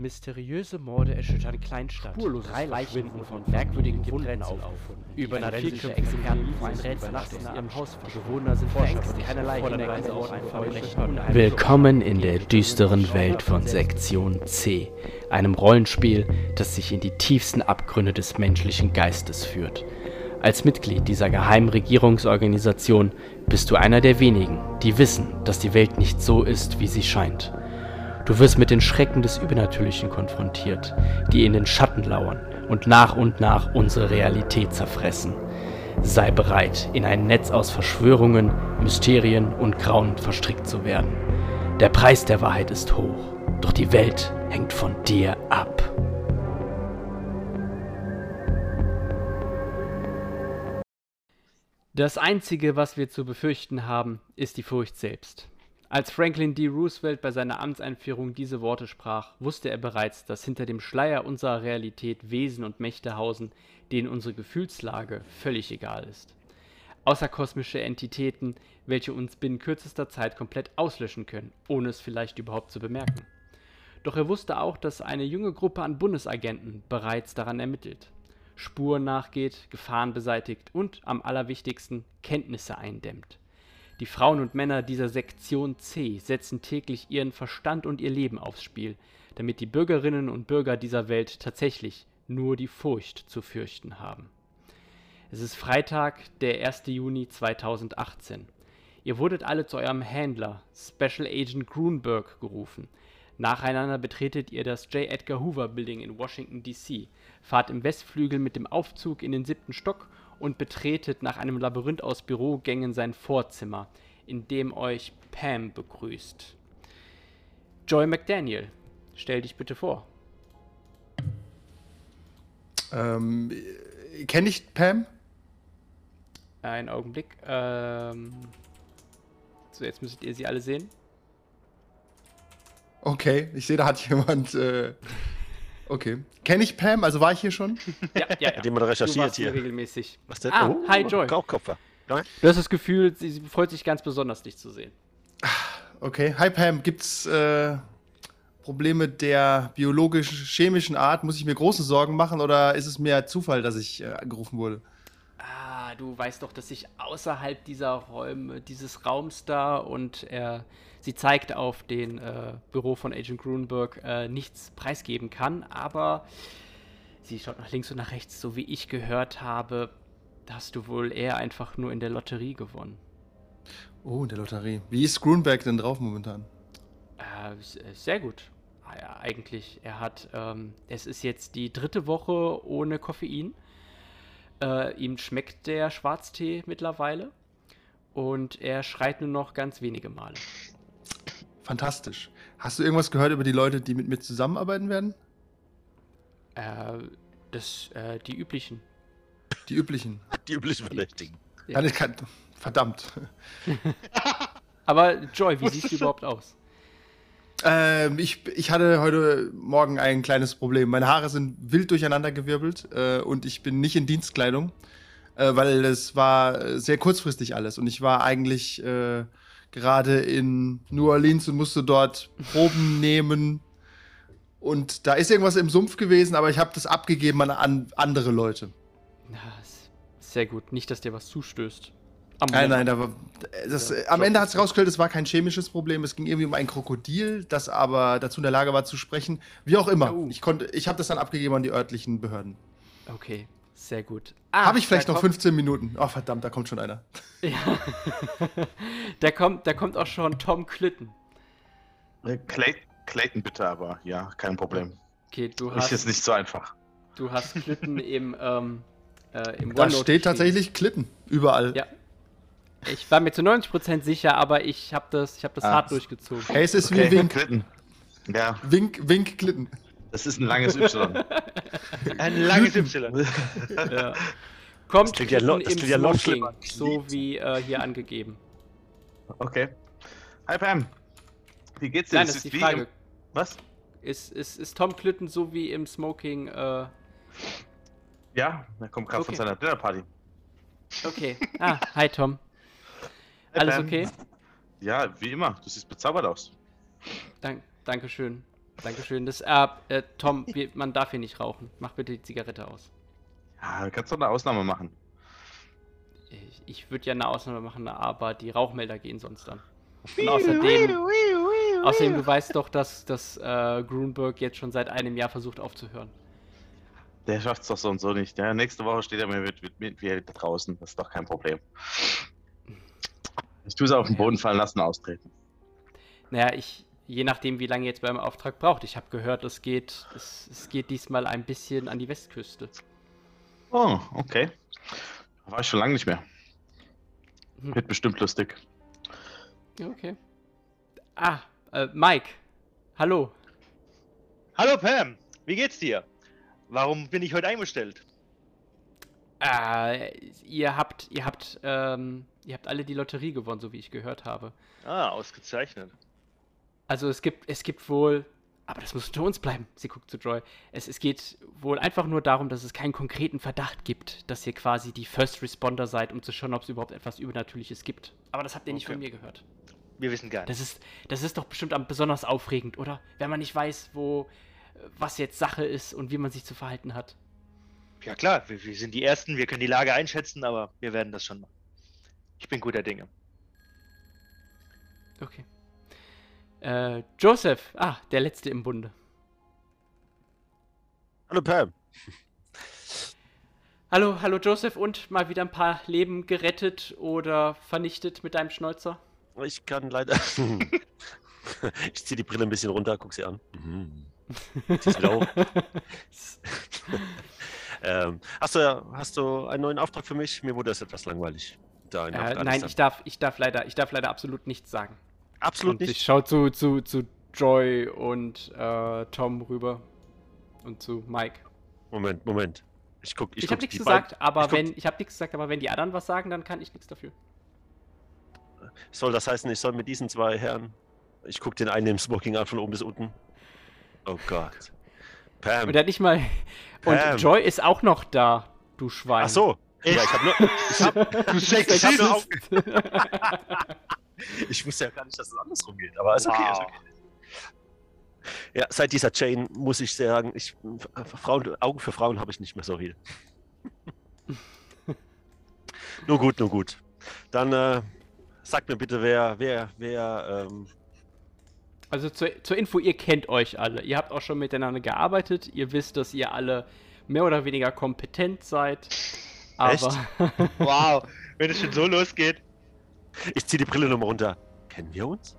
Mysteriöse Morde erschüttern Kleinstadt. Spurloses Drei Leichen wurden von von merkwürdigen Rätsel aufgefunden. Übernatürliche Experten Experten ein sind Rätsel bei nachts Nacht in in ihrem Haus. Bewohner sind verängstigt. Keinerlei Hinweise einer auf ein Verbrechen. unheimlichen Willkommen in der düsteren Welt von Sektion C, einem Rollenspiel, das sich in die tiefsten Abgründe des menschlichen Geistes führt. Als Mitglied dieser geheimen Regierungsorganisation bist du einer der wenigen, die wissen, dass die Welt nicht so ist, wie sie scheint. Du wirst mit den Schrecken des Übernatürlichen konfrontiert, die in den Schatten lauern und nach und nach unsere Realität zerfressen. Sei bereit, in ein Netz aus Verschwörungen, Mysterien und Grauen verstrickt zu werden. Der Preis der Wahrheit ist hoch, doch die Welt hängt von dir ab. Das Einzige, was wir zu befürchten haben, ist die Furcht selbst. Als Franklin D. Roosevelt bei seiner Amtseinführung diese Worte sprach, wusste er bereits, dass hinter dem Schleier unserer Realität Wesen und Mächte hausen, denen unsere Gefühlslage völlig egal ist. Außerkosmische Entitäten, welche uns binnen kürzester Zeit komplett auslöschen können, ohne es vielleicht überhaupt zu bemerken. Doch er wusste auch, dass eine junge Gruppe an Bundesagenten bereits daran ermittelt, Spuren nachgeht, Gefahren beseitigt und am allerwichtigsten Kenntnisse eindämmt. Die Frauen und Männer dieser Sektion C setzen täglich ihren Verstand und ihr Leben aufs Spiel, damit die Bürgerinnen und Bürger dieser Welt tatsächlich nur die Furcht zu fürchten haben. Es ist Freitag, der 1. Juni 2018. Ihr wurdet alle zu eurem Händler, Special Agent Grunberg, gerufen. Nacheinander betretet ihr das J. Edgar Hoover Building in Washington, D.C., fahrt im Westflügel mit dem Aufzug in den siebten Stock und betretet nach einem Labyrinth aus Bürogängen sein Vorzimmer, in dem euch Pam begrüßt. Joy McDaniel, stell dich bitte vor. Ähm, kenne ich Pam? Einen Augenblick. Ähm, so, jetzt müsstet ihr sie alle sehen. Okay, ich sehe, da hat jemand. Äh, okay. Kenne ich Pam? Also war ich hier schon? Ja, ja, ja. Hat jemand Du recherchiert hier hier? regelmäßig. Was denn? Ah, Oh, hi, Joy. Rauchkopfer. Ja. Du hast das Gefühl, sie, freut sich ganz besonders, dich zu sehen. Okay. Hi Pam, gibt's äh, Probleme der biologisch-chemischen Art? Muss ich mir große Sorgen machen oder ist es mehr Zufall, dass ich äh, angerufen wurde? Ah, du weißt doch, dass ich außerhalb dieser Räume, dieses Raums da und er, sie zeigt auf den äh, Büro von Agent Grunberg, äh, nichts preisgeben kann, aber sie schaut nach links und nach rechts, so wie ich gehört habe, hast du wohl eher einfach nur in der Lotterie gewonnen. Oh, in der Lotterie. Wie ist Grunberg denn drauf momentan? Äh, äh, sehr gut. Ah, eigentlich, er hat, ähm, es ist jetzt die dritte Woche ohne Koffein. Äh, ihm schmeckt der Schwarztee mittlerweile. Und er schreit nur noch ganz wenige Male. Fantastisch. Hast du irgendwas gehört über die Leute, die mit mir zusammenarbeiten werden? Äh, das, äh, die üblichen. Die üblichen. Die üblichen Verdächtigen. Ja. Kann ich, kann, verdammt. Aber Joy, wie siehst du überhaupt aus? Ähm, ich, ich hatte heute Morgen ein kleines Problem. Meine Haare sind wild durcheinandergewirbelt äh, und ich bin nicht in Dienstkleidung, äh, weil es war sehr kurzfristig alles. Und ich war eigentlich äh, gerade in New Orleans und musste dort Proben nehmen. Und da ist irgendwas im Sumpf gewesen, aber ich habe das abgegeben an, an andere Leute. Na, sehr gut. Nicht, dass dir was zustößt. Am Nein, Moment. nein, war, das, Ja, am Ende hat es rausgestellt, es war kein chemisches Problem. Es ging irgendwie um ein Krokodil, das aber dazu in der Lage war zu sprechen. Wie auch immer. Oh. Ich, konnte, ich habe das dann abgegeben an die örtlichen Behörden. Okay, sehr gut. Ah, habe ich vielleicht noch kommt- 15 Minuten? Oh, verdammt, da kommt schon einer. Ja. da, kommt, da kommt auch schon Tom Clitten. Äh, Clay Clayton bitte, aber ja, kein Problem. Okay, du Ist hast, jetzt nicht so einfach. du hast Clitten im, ähm, äh, im Da steht tatsächlich Klitten. Überall. Ja. Ich war mir zu 90% sicher, aber ich habe das, ich hab das Ah. hart durchgezogen. Hey, es ist Okay, wie Wink. Clinton. Ja, Wink, Wink, Klitten. Das ist ein langes Y. Ein langes Y. Ja. Kommt Das klingt ja das im ja noch Smoking, schlimmer. so wie äh, hier angegeben. Okay. Hi Pam. Wie geht's dir? Nein, Es das ist die wie Frage. Im, was? Ist, ist, ist Tom Clitten so wie im Smoking? Äh, Ja, er kommt gerade von Okay. seiner Dinnerparty. okay. Ah, hi Tom. Hi, Alles Pam. okay? Ja, wie immer. Du siehst bezaubert aus. Dank, Dankeschön. Dankeschön. Das, äh, äh, Tom, wir, man darf hier nicht rauchen. Mach bitte die Zigarette aus. Ja, du kannst doch eine Ausnahme machen. Ich, ich würde ja eine Ausnahme machen, aber die Rauchmelder gehen sonst dann. Und außerdem, außerdem du weißt doch, dass, dass äh, Grunberg jetzt schon seit einem Jahr versucht aufzuhören. Der schafft's doch so und so nicht. Ja, nächste Woche steht er mir mit, mit, mit mir da draußen. Das ist doch kein Problem. Ich tue es auf den Boden fallen lassen, austreten. Naja, ich, je nachdem, wie lange ihr jetzt beim Auftrag braucht. Ich habe gehört, es geht, es, es geht diesmal ein bisschen an die Westküste. Oh, okay. Da war ich schon lange nicht mehr. Hm. Wird bestimmt lustig. Okay. Ah, äh, Mike. Hallo. Hallo Pam, wie geht's dir? Warum bin ich heute eingestellt? Äh, ihr habt, ihr habt, ähm, ihr habt alle die Lotterie gewonnen, so wie ich gehört habe. Ah, ausgezeichnet. Also es gibt, es gibt wohl, aber das muss unter uns bleiben. Sie guckt zu Joy. Es, es geht wohl einfach nur darum, dass es keinen konkreten Verdacht gibt, dass ihr quasi die First Responder seid, um zu schauen, ob es überhaupt etwas Übernatürliches gibt. Aber das habt ihr nicht Okay. von mir gehört. Wir wissen gar nicht. Das ist, das ist doch bestimmt besonders aufregend, oder? Wenn man nicht weiß, wo, was jetzt Sache ist und wie man sich zu verhalten hat. Ja klar, wir, wir sind die Ersten, wir können die Lage einschätzen, aber wir werden das schon machen. Ich bin guter Dinge. Okay. Äh, Joseph, ah, der letzte im Bunde. Hallo Pam. Hallo, hallo Joseph und mal wieder ein paar Leben gerettet oder vernichtet mit deinem Schnäuzer. Ich kann leider. ich ziehe die Brille ein bisschen runter, guck sie an. Mhm. Ähm, hast, du, hast du einen neuen Auftrag für mich? Mir wurde das etwas langweilig. Da Äh, nein, ich darf, ich darf leider, ich darf leider absolut nichts sagen. Absolut und nicht. Ich schaue zu, zu, zu Joy und äh, Tom rüber und zu Mike. Moment, Moment. Ich guck, Ich, ich habe guck nichts die gesagt, beiden- aber ich guck- wenn ich habe nichts gesagt, aber wenn die anderen was sagen, dann kann ich nichts dafür. Soll das heißen, ich soll mit diesen zwei Herren. Ich guck den einen im Smoking an von oben bis unten. Oh Gott. Pam. Und er hat nicht mal. Und Pam. Joy ist auch noch da, du Schwein. Ach so. Ja, ich hab nur. Ich, hab, Du ich, hab Sexist! nur auf, ich wusste ja gar nicht, dass es andersrum geht, aber ist okay, ist Wow. okay. Ja, seit dieser Chain muss ich sagen, ich, Frauen, Augen für Frauen habe ich nicht mehr so viel. nur gut, nur gut. Dann äh, sagt mir bitte, wer, wer, wer, ähm, Also zur, zur Info, ihr kennt euch alle. Ihr habt auch schon miteinander gearbeitet. Ihr wisst, dass ihr alle mehr oder weniger kompetent seid. Aber Wow, wenn es schon so losgeht. Ich ziehe die Brille nochmal runter. Kennen wir uns?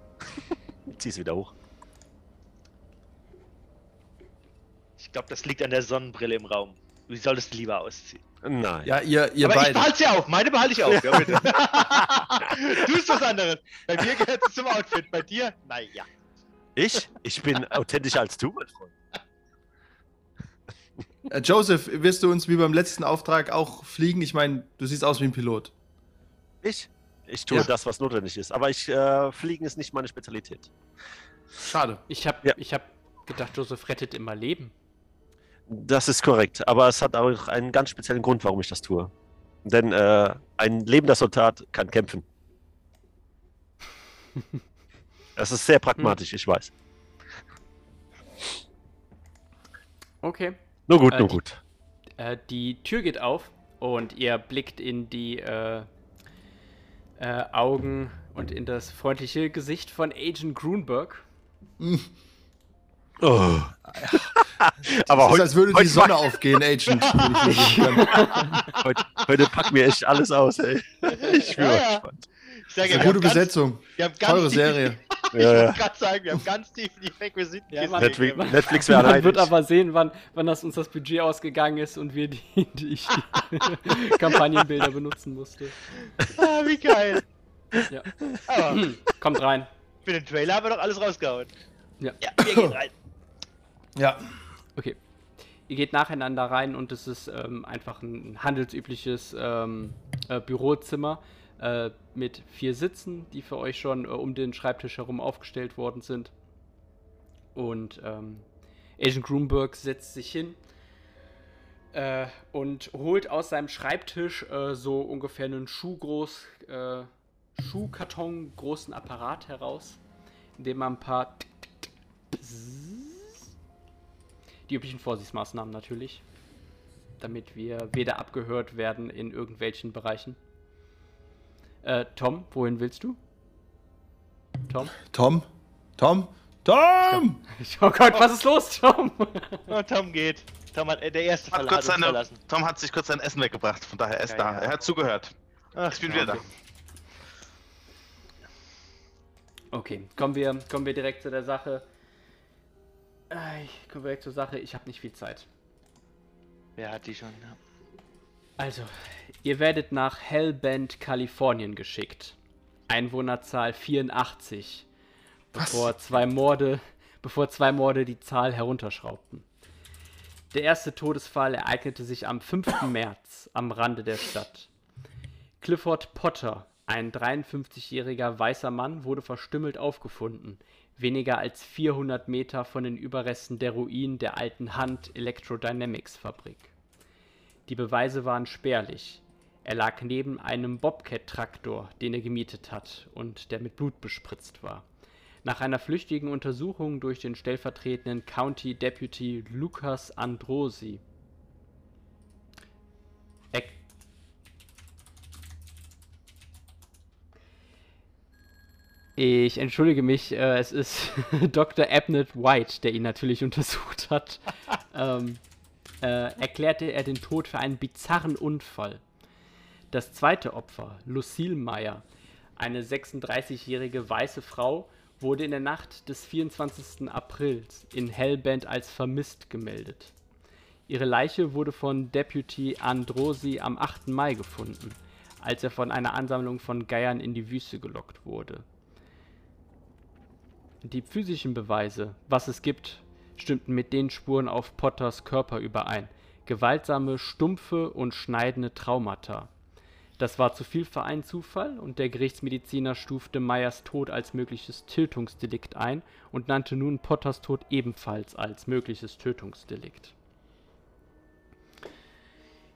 ich zieh es wieder hoch. Ich glaube, das liegt an der Sonnenbrille im Raum. Du solltest lieber ausziehen. Nein. Ja, ihr, ihr aber ich beide. behalte sie auf. Meine behalte ich auf. Ja, bitte. du bist was anderes. Bei mir gehört es zum Outfit. Bei dir, naja. Ich? Ich bin authentischer als du, mein Freund. Äh, Joseph, wirst du uns wie beim letzten Auftrag auch fliegen? Ich meine, du siehst aus wie ein Pilot. Ich? Ich tue Ja. das, was notwendig ist. Aber ich, äh, Fliegen ist nicht meine Spezialität. Schade. ich habe Ja. ich hab gedacht, Joseph rettet immer Leben. Das ist korrekt. Aber es hat auch einen ganz speziellen Grund, warum ich das tue. Denn äh, ein lebender Soldat kann kämpfen. Das ist sehr pragmatisch, ich weiß. Okay. Nur gut, Äh, nur die- gut. Äh, die Tür geht auf und ihr blickt in die äh, äh, Augen und in das freundliche Gesicht von Agent Grunberg. Oh. Aber heute, als würde die Sonne aufgehen, Agent. heute, heute packt mir echt alles aus, ey. Ich bin Ja, ja. gespannt. Sage, gute ganz- Besetzung. Teure Serie. Ich Ja, wollte gerade sagen, wir haben ganz tief in die Requisiten Ja. Mann. Netflix, Netflix wäre Man wird aber sehen, wann, wann das uns das Budget ausgegangen ist und wir die, die, die Kampagnenbilder benutzen mussten. Ah, wie geil. Ja. Aber Hm, Kommt rein. für den Trailer haben wir doch alles rausgehauen. Ja. Ja, wir gehen rein. Ja. Okay. Ihr geht nacheinander rein und es ist ähm, einfach ein handelsübliches ähm, äh, Bürozimmer äh, mit vier Sitzen, die für euch schon äh, um den Schreibtisch herum aufgestellt worden sind. Und ähm, Agent Grunberg setzt sich hin äh, und holt aus seinem Schreibtisch äh, so ungefähr einen Schuhgroß, äh, Schuhkarton großen Apparat heraus, in dem man ein paar die üblichen Vorsichtsmaßnahmen natürlich. Damit wir weder abgehört werden in irgendwelchen Bereichen. Äh, Tom, wohin willst du? Tom? Tom? Tom? Tom! Oh Gott, was ist los, Tom? Oh, Tom geht. Tom hat, äh, der erste Hat kurz seine, verlassen. Tom hat sich kurz sein Essen weggebracht, von daher er ist Ja, da. ja. Er hat zugehört. Ach, Ich bin wieder da. Okay, kommen wir, kommen wir direkt zu der Sache. Äh, ich- kommen wir direkt zur Sache. Ich habe nicht viel Zeit. Wer hat die schon? Ja. Also, ihr werdet nach Hellbent, Kalifornien geschickt. Einwohnerzahl 84. Bevor zwei Morde, bevor zwei Morde die Zahl herunterschraubten. Der erste Todesfall ereignete sich am 5. März am Rande der Stadt. Clifford Potter, ein 53-jähriger weißer Mann, wurde verstümmelt aufgefunden, weniger als 400 Meter von den Überresten der Ruinen der alten Hand Electrodynamics Fabrik. Die Beweise waren spärlich. Er lag neben einem Bobcat-Traktor, den er gemietet hat und der mit Blut bespritzt war. Nach einer flüchtigen Untersuchung durch den stellvertretenden County Deputy Lucas Androsi er Ich entschuldige mich, äh, es ist Dr. Abnett White, der ihn natürlich untersucht hat. ähm, äh, erklärte er den Tod für einen bizarren Unfall. Das zweite Opfer, Lucille Meyer, eine 36-jährige weiße Frau, wurde in der Nacht des 24. Aprils in Hellbent als vermisst gemeldet. Ihre Leiche wurde von Deputy Androsi am 8. Mai gefunden, als er von einer Ansammlung von Geiern in die Wüste gelockt wurde. Die physischen Beweise, was es gibt, stimmten mit den Spuren auf Potters Körper überein. Gewaltsame, stumpfe und schneidende Traumata. Das war zu viel für einen Zufall und der Gerichtsmediziner stufte Meyers Tod als mögliches Tötungsdelikt ein und nannte nun Potters Tod ebenfalls als mögliches Tötungsdelikt.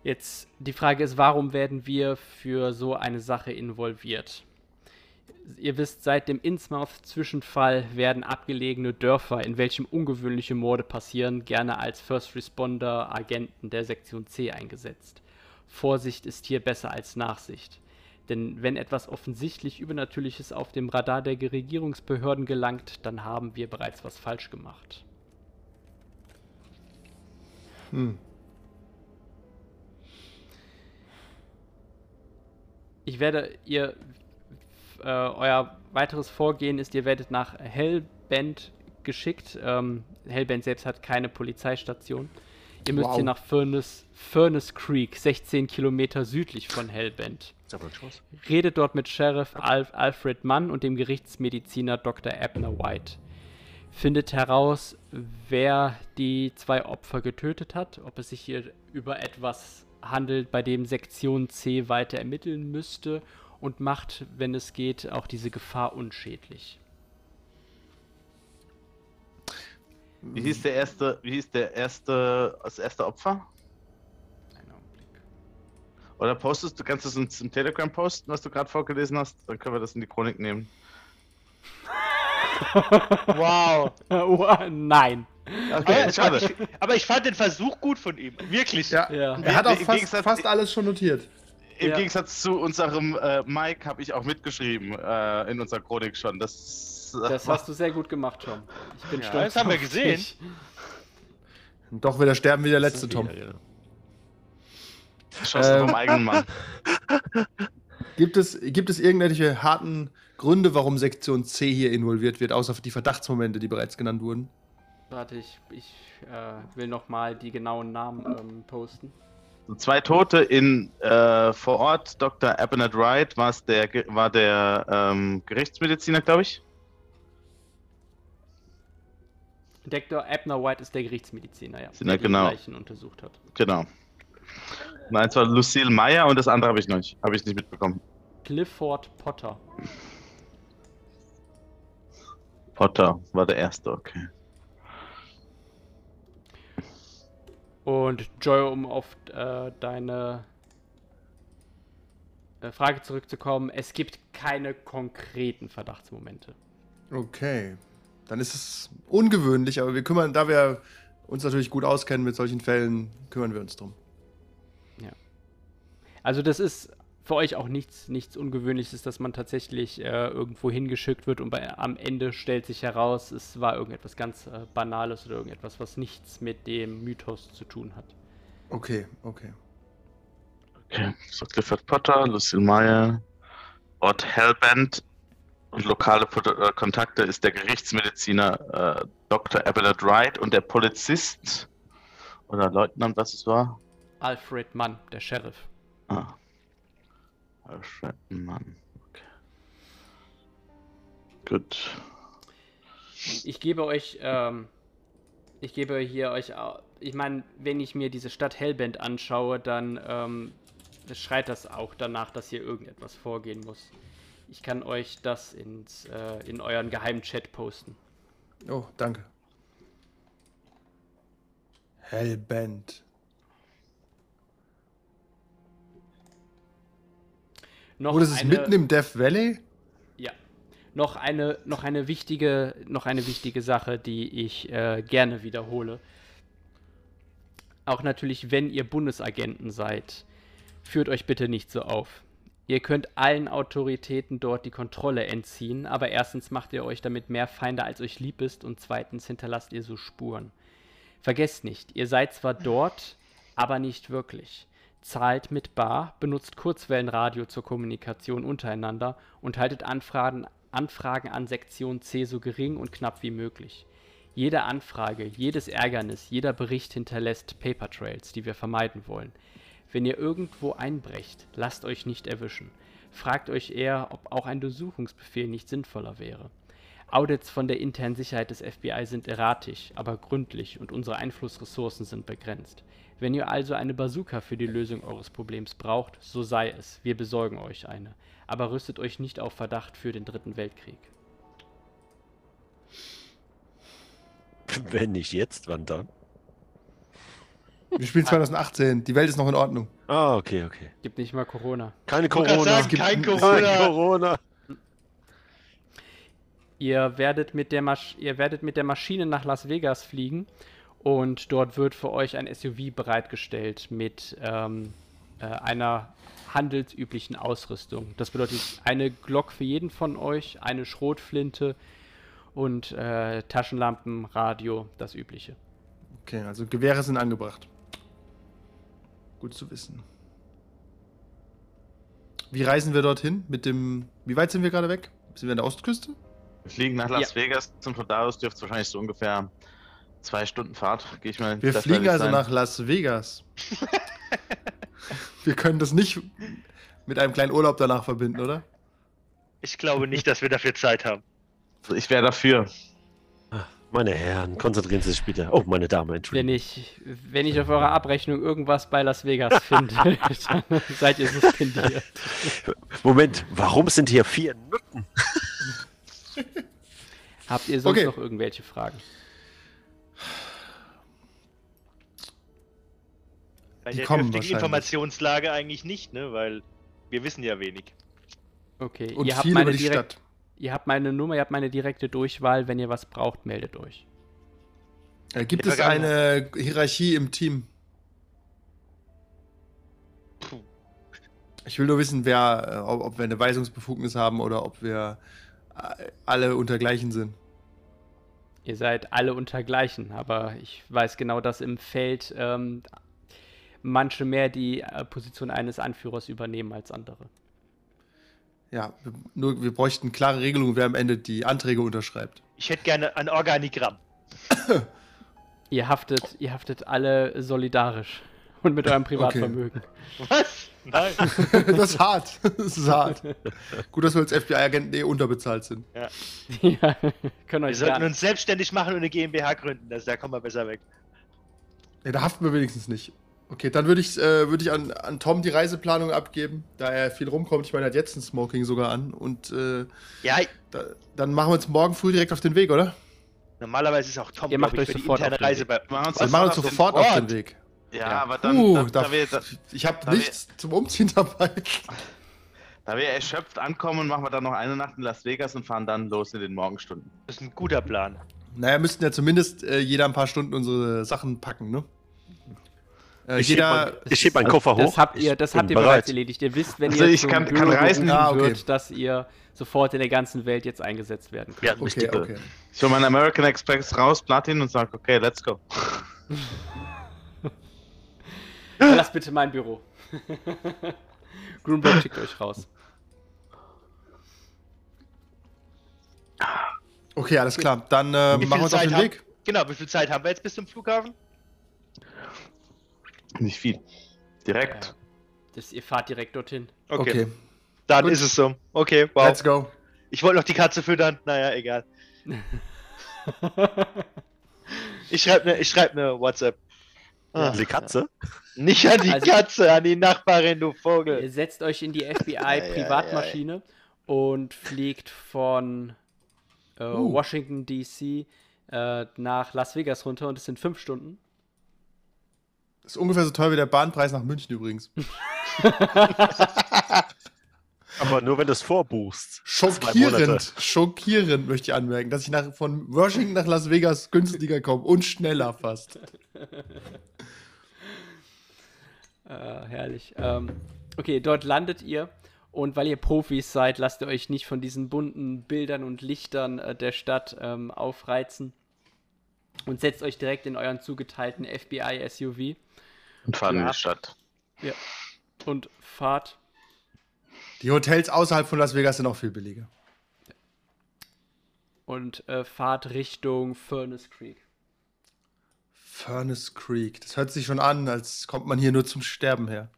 Jetzt die Frage ist, warum werden wir für so eine Sache involviert? Ihr wisst, seit dem Innsmouth-Zwischenfall werden abgelegene Dörfer, in welchem ungewöhnliche Morde passieren, gerne als First Responder-Agenten der Sektion C eingesetzt. Vorsicht ist hier besser als Nachsicht. Denn wenn etwas offensichtlich Übernatürliches auf dem Radar der Regierungsbehörden gelangt, dann haben wir bereits was falsch gemacht. Hm. Ich werde ihr äh, euer weiteres Vorgehen ist, ihr werdet nach Hellbent geschickt. Ähm, Hellbent selbst hat keine Polizeistation. Ihr müsst Wow. hier nach Furnace, Furnace Creek, 16 Kilometer südlich von Hellbent. Redet dort mit Sheriff Al Alfred Mann und dem Gerichtsmediziner Dr. Abner White. Findet heraus, wer die zwei Opfer getötet hat, ob es sich hier über etwas handelt, bei dem Sektion C weiter ermitteln müsste und macht, wenn es geht, auch diese Gefahr unschädlich. Wie hieß der erste, wie hieß der erste, das erste Opfer? Einen Augenblick. Oder postest du, kannst du es uns im Telegram posten, was du gerade vorgelesen hast? Dann können wir das in die Chronik nehmen. Wow. nein. Okay, aber, schade. ich, aber ich fand den Versuch gut von ihm. Wirklich. Ja. Ja. Er hat auch fast, fast alles schon notiert. Im Ja. Gegensatz zu unserem äh, Mike habe ich auch mitgeschrieben äh, in unserer Chronik schon. Das, äh, Das hast du sehr gut gemacht, Tom. Ich bin Ja, stolz. das haben wir gesehen. dich. Und doch wieder sterben wie der letzte Tom. Ja. Geschossen Ähm. vom eigenen Mann. Gibt es, gibt es irgendwelche harten Gründe, warum Sektion C hier involviert wird, außer die Verdachtsmomente, die bereits genannt wurden? Warte, ich, ich äh, will nochmal die genauen Namen ähm, posten. Zwei Tote in äh, vor Ort. Dr. Abinett Wright war's der, war der ähm, Gerichtsmediziner, glaube ich. Dr. Abner White ist der Gerichtsmediziner, ja. Der genau. die Leichen untersucht hat. Genau. Und eins war Lucille Meyer und das andere habe ich noch nicht, habe ich nicht mitbekommen. Clifford Potter. Potter war der erste, okay. Und Joy, um auf äh, deine äh, Frage zurückzukommen, es gibt keine konkreten Verdachtsmomente. Okay. Dann ist es ungewöhnlich, aber wir kümmern, da wir uns natürlich gut auskennen mit solchen Fällen, kümmern wir uns drum. Also das ist für euch auch nichts, nichts Ungewöhnliches, dass man tatsächlich äh, irgendwo hingeschickt wird und bei, am Ende stellt sich heraus, es war irgendetwas ganz äh, Banales oder irgendetwas, was nichts mit dem Mythos zu tun hat. Okay, okay. Okay, so Clifford Potter, Lucille Meyer, Ort Hellbent und lokale Pot äh, Kontakte ist der Gerichtsmediziner äh, Dr. Abelard Wright und der Polizist oder Leutnant, was es war. Alfred Mann, der Sheriff. Ah. Mann. Okay. Gut. Ich gebe euch, ähm, ich gebe hier euch, ich meine, wenn ich mir diese Stadt Hellbent anschaue, dann ähm, schreit das auch danach, dass hier irgendetwas vorgehen muss. Ich kann euch das ins, äh, in euren geheimen Chat posten. Oh, danke. Hellbent. Noch Oh, das ist eine- mitten im Death Valley? Ja. Noch eine, noch eine wichtige, noch eine wichtige Sache, die ich äh, gerne wiederhole. Auch natürlich, wenn ihr Bundesagenten seid, führt euch bitte nicht so auf. Ihr könnt allen Autoritäten dort die Kontrolle entziehen, aber erstens macht ihr euch damit mehr Feinde, als euch lieb ist, und zweitens hinterlasst ihr so Spuren. Vergesst nicht, ihr seid zwar dort, aber nicht wirklich. Zahlt mit Bar, benutzt Kurzwellenradio zur Kommunikation untereinander und haltet Anfragen, an Sektion C so gering und knapp wie möglich. Jede Anfrage, jedes Ärgernis, jeder Bericht hinterlässt Paper Trails, die wir vermeiden wollen. Wenn ihr irgendwo einbrecht, lasst euch nicht erwischen. Fragt euch eher, ob auch ein Durchsuchungsbefehl nicht sinnvoller wäre. Audits von der internen Sicherheit des FBI sind erratisch, aber gründlich und unsere Einflussressourcen sind begrenzt. Wenn ihr also eine Bazooka für die Lösung eures Problems braucht, so sei es, wir besorgen euch eine. Aber rüstet euch nicht auf Verdacht für den Dritten Weltkrieg. Wenn nicht jetzt, wann dann? Wir spielen 2018. Die Welt ist noch in Ordnung. Ah, okay, okay. Gibt nicht mal Corona. Keine Corona. sagen, kein gibt- Kein Corona. Corona. Ihr werdet, mit der ihr werdet mit der Maschine nach Las Vegas fliegen und dort wird für euch ein SUV bereitgestellt mit ähm, äh, einer handelsüblichen Ausrüstung. Das bedeutet eine Glock für jeden von euch, eine Schrotflinte und äh, Taschenlampen, Radio, das übliche. Okay, also Gewehre sind angebracht. Gut zu wissen. Wie reisen wir dorthin? Mit dem. Wie weit sind wir gerade weg? Sind wir an der Ostküste? Wir fliegen nach Las Vegas und von da aus dürfte es wahrscheinlich so ungefähr zwei Stunden Fahrt, gehe ich mal. Wir fliegen also sein. nach Las Vegas. wir können das nicht mit einem kleinen Urlaub danach verbinden, oder? Ich glaube nicht, dass wir dafür Zeit haben. Ich wäre dafür. Meine Herren, konzentrieren Sie sich bitte. Oh, meine Dame, Wenn Entschuldigung. ich, wenn ich auf eurer Abrechnung irgendwas bei Las Vegas finde, dann seid ihr suspendiert. Moment, warum sind hier vier Nutten? Habt ihr sonst Okay. noch irgendwelche Fragen? Bei Die der wahrscheinlich. Informationslage eigentlich nicht, ne? Weil wir wissen ja wenig. Okay, Und ihr habt, meine über die direkt, Stadt. ihr habt meine Nummer, ihr habt meine direkte Durchwahl. Wenn ihr was braucht, meldet euch. Äh, gibt es eine Hierarchie im Team? Puh. Ich will nur wissen, wer, äh, ob, ob wir eine Weisungsbefugnis haben oder ob wir alle unter gleichen sind. Ihr seid alle untergleichen, aber ich weiß genau, dass im Feld ähm, manche mehr die äh, Position eines Anführers übernehmen als andere. Ja, wir, nur wir bräuchten klare Regelungen, wer am Ende die Anträge unterschreibt. Ich hätte gerne ein Organigramm. Ihr haftet, ihr haftet alle solidarisch und mit eurem Privatvermögen. Was? Nein. das ist hart. Das ist hart. Gut, dass wir als FBI-Agenten eh unterbezahlt sind. ja, können Wir euch sollten gar uns selbstständig machen und eine GmbH gründen. Das, da kommen wir besser weg. Ja, da haften wir wenigstens nicht. Okay, dann würde ich, äh, würd ich an, an Tom die Reiseplanung abgeben, da er viel rumkommt. Ich meine, er hat jetzt ein Smoking sogar an. Und äh, Ja, da, dann machen wir uns morgen früh direkt auf den Weg, oder? normalerweise ist auch Tom, Ihr macht ich, euch sofort interne auf den Reise Weg. bei. Wir machen uns Wir machen uns auf den sofort auf den Weg. Ja, Ja. aber dann, Uh, dann, da, da, wir, da, ich habe da wir- nichts zum Umziehen dabei. da wir erschöpft ankommen, machen wir dann noch eine Nacht in Las Vegas und fahren dann los in den Morgenstunden. Das ist ein guter Plan. Naja, müssten ja zumindest äh, jeder ein paar Stunden unsere Sachen packen, ne? Äh, Ich schieb jeder. mein- ich schieb meinen Koffer hoch. Das habt ihr, das habt ihr bereits bereit. erledigt. Ihr wisst, wenn Also ihr ich zum kann- Büro kann reisen. Ah, okay. wird, dass ihr sofort in der ganzen Welt jetzt eingesetzt werden könnt. Ja, okay, okay. Ich hole meinen American Express raus, Platin und sage, okay, let's go. Verlasst bitte mein Büro. Grunberg schickt euch raus. Okay, alles klar. Dann äh, machen wir uns auf Zeit den haben- Weg. Genau, wie viel Zeit haben wir jetzt bis zum Flughafen? Nicht viel. Direkt. Ja. Das, ihr fahrt direkt dorthin. Okay, Dann Gut. ist es so. Okay, wow. let's go. Ich wollte noch die Katze füttern. Naja, egal. Ich schreibe ne, ich schreib ne WhatsApp. Ah, Die Katze? Nicht an die Also- Katze, an die Nachbarin, du Ihr Vogel. setzt euch in die ja, FBI-Privatmaschine und fliegt von äh, Uh. Washington, D.C. Äh, nach Las Vegas runter und es sind fünf Stunden. Ist ungefähr so teuer wie der Bahnpreis nach München übrigens. Aber nur wenn du es vorbuchst. Schockierend, schockierend möchte ich anmerken, dass ich nach, von Washington nach Las Vegas günstiger komme und schneller fast. Äh, herrlich. Ähm, okay, dort landet ihr und weil ihr Profis seid, lasst ihr euch nicht von diesen bunten Bildern und Lichtern äh, der Stadt ähm, aufreizen und setzt euch direkt in euren zugeteilten FBI-SUV Und fahren in Ja. die Stadt. und fahrt Die Hotels außerhalb von Las Vegas sind auch viel billiger. und äh, fahrt Richtung Furnace Creek. Furnace Creek. Das hört sich schon an, als kommt man hier nur zum Sterben her.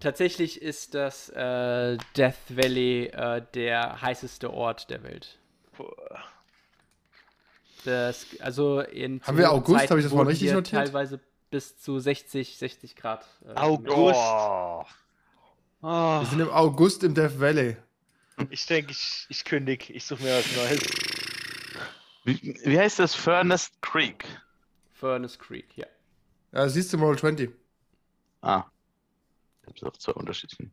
Tatsächlich ist das äh, Death Valley äh, der heißeste Ort der Welt. Das, also in Haben wir August? Zeiten Hab ich das mal richtig notiert? Teilweise bis zu 60, 60 Grad. äh, August. Oh. Oh, Wir sind im August im Death Valley. ich denke, ich, ich kündige. Ich suche mir was Neues. Wie, wie heißt das? Furnace Creek. Furnace Creek, ja. Ja, siehst du im Roll 20. Ah. Ich habe auch zwei unterschiedlichen.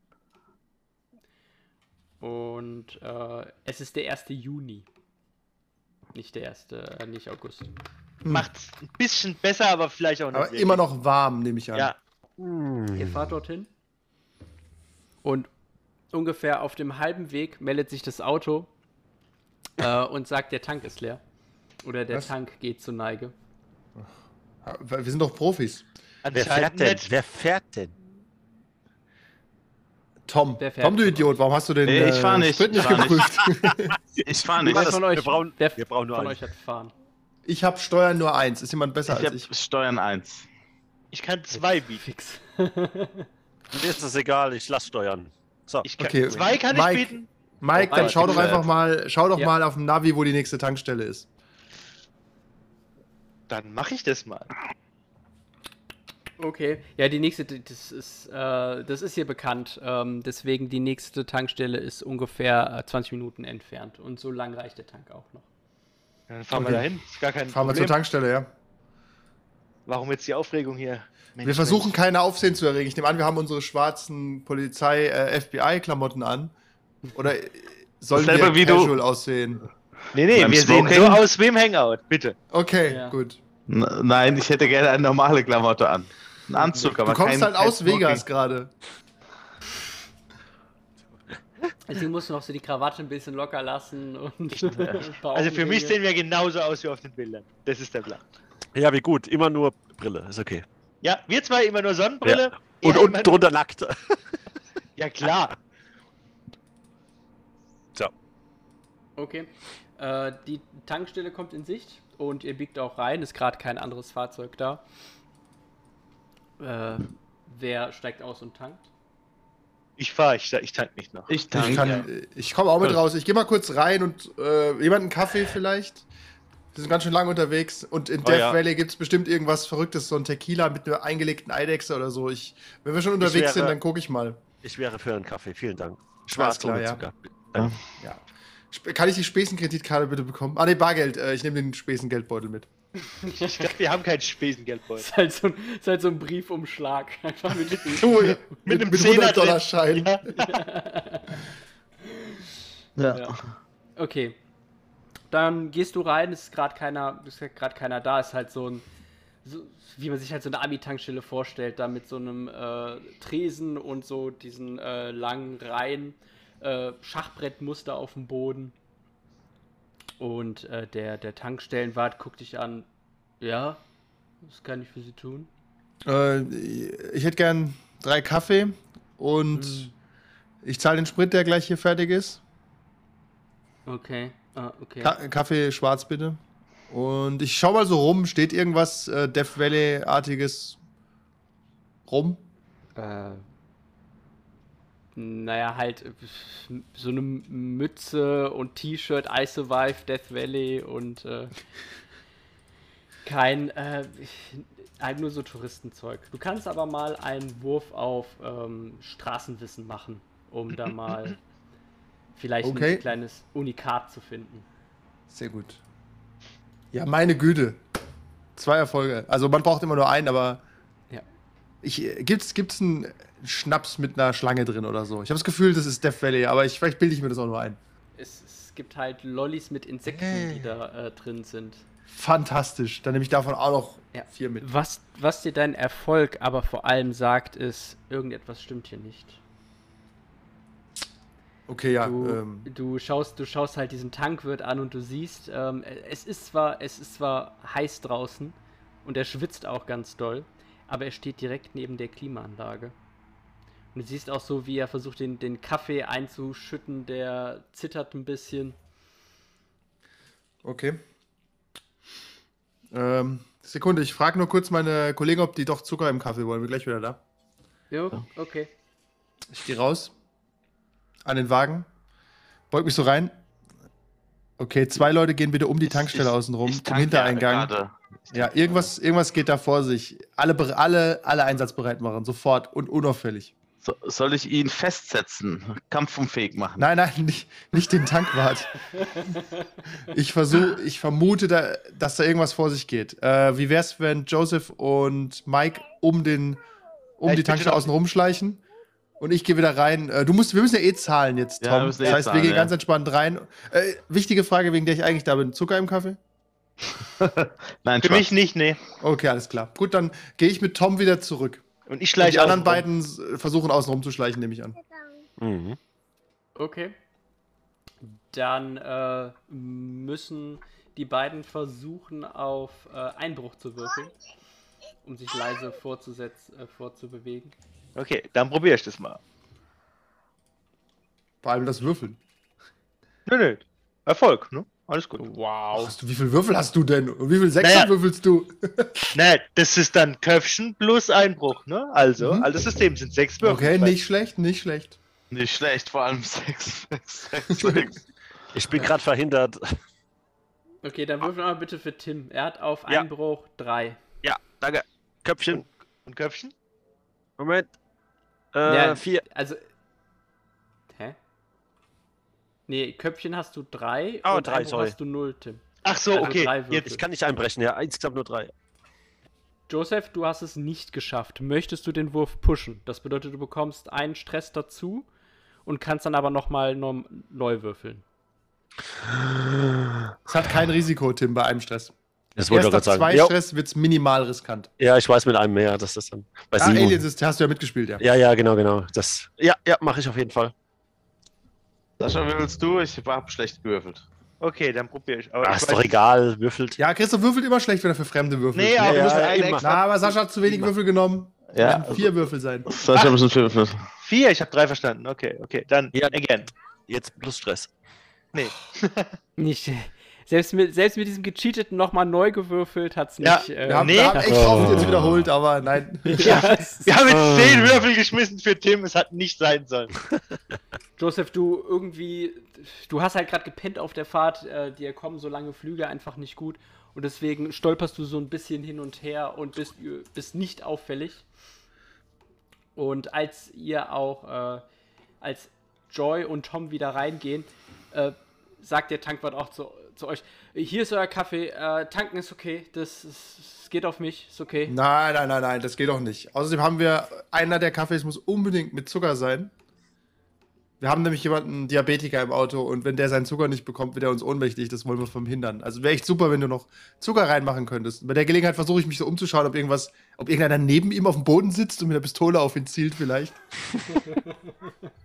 Und äh, es ist der 1. Juni. Nicht der 1., äh, nicht August. Macht's ein bisschen besser, aber vielleicht auch nicht. Aber wirklich. immer noch warm, nehme ich an. Ja, Ihr fahrt dorthin. Und ungefähr auf dem halben Weg meldet sich das Auto äh, und sagt, der Tank ist leer. Oder der Was? Tank geht zur Neige. Wir sind doch Profis. Wer fährt denn? Wer fährt denn? Tom. Wer fährt Tom, du Idiot, warum hast du den Nee, ich fahr nicht, Sprit nicht ich fahr nicht. geprüft? Ich fahre nicht. Wer von euch, Wir brauchen- wer wir brauchen nur von einen. euch hat fahren? ich habe Steuern nur eins. Ist jemand besser Ich als habe ich? Steuern 1. Ich kann zwei bieten. Fix. Mir ist das egal, ich lass steuern. So. Ich kann, Okay, zwei kann Mike. ich bieten. Mike, dann schau doch bitte. einfach mal, schau doch Ja. mal auf dem Navi, wo die nächste Tankstelle ist. Dann mache ich das mal. Okay. Ja, die nächste, das ist, äh, das ist hier bekannt. Ähm, deswegen die nächste Tankstelle ist ungefähr äh, 20 Minuten entfernt. Und so lang reicht der Tank auch noch. Dann fahren Okay. wir dahin. Ist gar kein Fahren wir zur Problem. Tankstelle, ja. Warum jetzt die Aufregung hier? Mensch, Wir versuchen Mensch. keine Aufsehen zu erregen. Ich nehme an, wir haben unsere schwarzen Polizei, äh, FBI-Klamotten an. Oder äh, sollen wir wie du- casual aussehen? Nee, nee, Beim wir sehen Smoking? so aus wie im Hangout. Bitte. Okay, Ja. gut. N nein, ich hätte gerne eine normale Klamotte an. Ein Anzug, aber Du kommst kein, halt aus Smoking. Vegas gerade. Deswegen musst du noch so die Krawatte ein bisschen locker lassen. Und ein paar Also für mich sehen wir genauso aus wie auf den Bildern. Das ist der Plan. Ja, wie gut. Immer nur Brille, ist okay. Ja, wir zwei immer nur Sonnenbrille. Und er unten immer- drunter nackt. Ja, klar. So. Okay. Äh, die Tankstelle kommt in Sicht und ihr biegt auch rein. Ist gerade kein anderes Fahrzeug da. Äh, wer steigt aus und tankt? Ich fahre, ich, ich tank nicht noch. Ich Ich, danke. kann, ich komme auch mit raus. Ich gehe mal kurz rein und äh, jemanden Kaffee vielleicht. Wir sind ganz schön lange unterwegs und in Oh Death ja. Valley gibt es bestimmt irgendwas Verrücktes, so ein Tequila mit einer eingelegten Eidechse oder so. Ich, wenn wir schon unterwegs wäre- sind, dann gucke ich mal. Ich wäre für einen Kaffee, vielen Dank. Schwarz klar, ja. Zucker. Ja. Kann ich die Spesenkreditkarte bitte bekommen? Ah, ne, Bargeld. Äh, ich nehme den Spesengeldbeutel mit. Ich glaube, wir haben keinen Spesengeldbeutel. Ist halt so ein, ist halt so ein Briefumschlag. Einfach mit Du, Mit mit, einem mit Zehner drin. 100-Dollar-Schein. Ja. Ja. Ja. Okay. Dann gehst du rein, ist gerade keiner, ist gerade keiner da, ist halt so ein, so, wie man sich halt so eine Ami-Tankstelle vorstellt, da mit so einem äh, Tresen und so diesen äh, langen Reihen, äh, Schachbrettmuster auf dem Boden. Und äh, der, der Tankstellenwart guckt dich an. Ja, was kann ich für Sie tun? Äh, ich hätte gern drei Kaffee und Mhm. ich zahle den Sprit, der gleich hier fertig ist. Okay, ah, okay. Ka Kaffee schwarz bitte. Und ich schau mal so rum, steht irgendwas äh, Death Valley-artiges rum? Äh, naja, halt so eine Mütze und T-Shirt, I Survive Death Valley und äh, kein, äh, halt nur so Touristenzeug. Du kannst aber mal einen Wurf auf ähm, Straßenwissen machen, um da mal vielleicht Okay. ein kleines Unikat zu finden. Sehr gut. Ja, meine Güte. Zwei Erfolge. Also man braucht immer nur einen, aber Ja. ich, äh, gibt's, gibt's einen Schnaps mit einer Schlange drin oder so? Ich habe das Gefühl, das ist Death Valley, aber ich, vielleicht bilde ich mir das auch nur ein. Es, es gibt halt Lollis mit Insekten, die da äh, drin sind. Fantastisch. Dann nehme ich davon auch noch Ja. vier mit. Was, was dir dein Erfolg aber vor allem sagt, ist, irgendetwas stimmt hier nicht. Okay, ja. Du, Ähm, du, schaust, du schaust halt diesen Tankwart an und du siehst, ähm, es, ist zwar, es ist zwar heiß draußen und er schwitzt auch ganz doll, aber er steht direkt neben der Klimaanlage. Und du siehst auch so, wie er versucht, den, den Kaffee einzuschütten, der zittert ein bisschen. okay. Ähm, Sekunde, ich frage nur kurz meine Kollegen, ob die doch Zucker im Kaffee wollen. Bin gleich wieder da. Jo, okay. Ich gehe raus. An den Wagen. Beug mich so rein. Okay, zwei Leute gehen bitte um die Tankstelle Ich- außen rum, zum Hintereingang. gerade. Ja, irgendwas, irgendwas geht da vor sich. Alle, alle, alle einsatzbereit machen, sofort und unauffällig. So, soll ich ihn festsetzen? Kampfunfähig machen? Nein, nein, nicht, nicht den Tankwart. Ich versuche, ich vermute, da, dass da irgendwas vor sich geht. Äh, wie wär's, wenn Joseph und Mike um den, um ich die Tankstelle außen rumschleichen? Und ich gehe wieder rein. Äh, du musst, wir müssen ja eh zahlen jetzt, Ja, Tom. wir müssen das eh heißt, wir zahlen, gehen ja. ganz entspannt rein. Äh, wichtige Frage, wegen der ich eigentlich da bin. Zucker im Kaffee? Nein, Für Spaß. mich nicht, nee. Okay, alles klar. Gut, dann gehe ich mit Tom wieder zurück. Und ich Und schleiche die anderen rum. beiden s- versuchen außen rumzuschleichen, nehme ich an. Mhm. Okay. Dann äh, müssen die beiden versuchen, auf äh, Einbruch zu würfeln, um sich leise vorzusetzen, äh, vorzubewegen. Okay, dann probiere ich das mal. Vor allem das Würfeln. Nö, nö. Erfolg, ne? Alles gut. Wow. Hast du, wie viel Würfel hast du denn? Und wie viel Sechser Naja. würfelst du? Ne, das ist dann Köpfchen plus Einbruch, ne? Also, Mhm. altes System sind sechs Würfel. Okay, nicht schlecht, nicht schlecht. Nicht schlecht, vor allem 6, 6, 6, 6. Ich bin gerade verhindert. Okay, dann würfeln wir mal bitte für Tim. Er hat auf Ja. Einbruch 3. Ja, danke. Köpfchen. Und Köpfchen? Moment. Äh, Ja. vier. Also. Hä? Nee, Köpfchen hast du 3 Oh, und drei, Einbruch sorry. hast du 0, Tim. Ach so, Also okay. drei. Jetzt, Ich kann nicht einbrechen, ja. Insgesamt nur drei. Joseph, du hast es nicht geschafft. Möchtest du den Wurf pushen? Das bedeutet, du bekommst einen Stress dazu und kannst dann aber nochmal neu würfeln. Es hat kein Risiko, Tim, bei einem Stress. Das wollte Erst ich gerade sagen. zwei Jo. Stress wird es minimal riskant. Ja, ich weiß mit einem mehr, dass das dann. Bei Ah. Aliens ist, hast du ja mitgespielt, ja. Ja, ja, genau, genau. Das. Ja, ja, mache ich auf jeden Fall. Sascha, willst du? Ich hab schlecht gewürfelt. okay, dann probiere ich. Aber Ah, ich ist doch egal, würfelt. Ja, Christoph würfelt immer schlecht, wenn er für Fremde würfelt. Nee, aber Ja, ja, einen immer. extra. Na, aber Sascha hat zu wenig Würfel genommen. Ja, Müssen vier Würfel sein. Sascha müssen vier würfeln. Vier, ich habe drei verstanden. Okay, okay. Dann Ja. again. Jetzt plus Stress. Nee. Nicht. Selbst mit, selbst mit diesem gecheateten nochmal neu gewürfelt hat es Ja, nicht. äh, Wir haben, Nee. wir haben echt oft jetzt wiederholt, aber nein. ja, es- Wir haben jetzt Ah. zehn Würfel geschmissen für Tim. Es hat nicht sein sollen. Joseph, du irgendwie, du hast halt gerade gepennt auf der Fahrt, äh, dir kommen so lange Flüge einfach nicht gut und deswegen stolperst du so ein bisschen hin und her und bist, bist nicht auffällig. Und als ihr auch, äh, als Joy und Tom wieder reingehen, äh, sagt der Tankwart auch zu, zu euch, hier ist euer Kaffee, äh, tanken ist okay, das, ist, das geht auf mich, ist okay. Nein, nein, nein, nein, das geht doch nicht. Außerdem haben wir, einer der Kaffees muss unbedingt mit Zucker sein. Wir haben nämlich jemanden, Diabetiker im Auto und wenn der seinen Zucker nicht bekommt, wird er uns ohnmächtig. Das wollen wir verhindern. Also wäre echt super, wenn du noch Zucker reinmachen könntest. Bei der Gelegenheit versuche ich mich so umzuschauen, ob irgendwas, ob irgendeiner neben ihm auf dem Boden sitzt und mit einer Pistole auf ihn zielt vielleicht.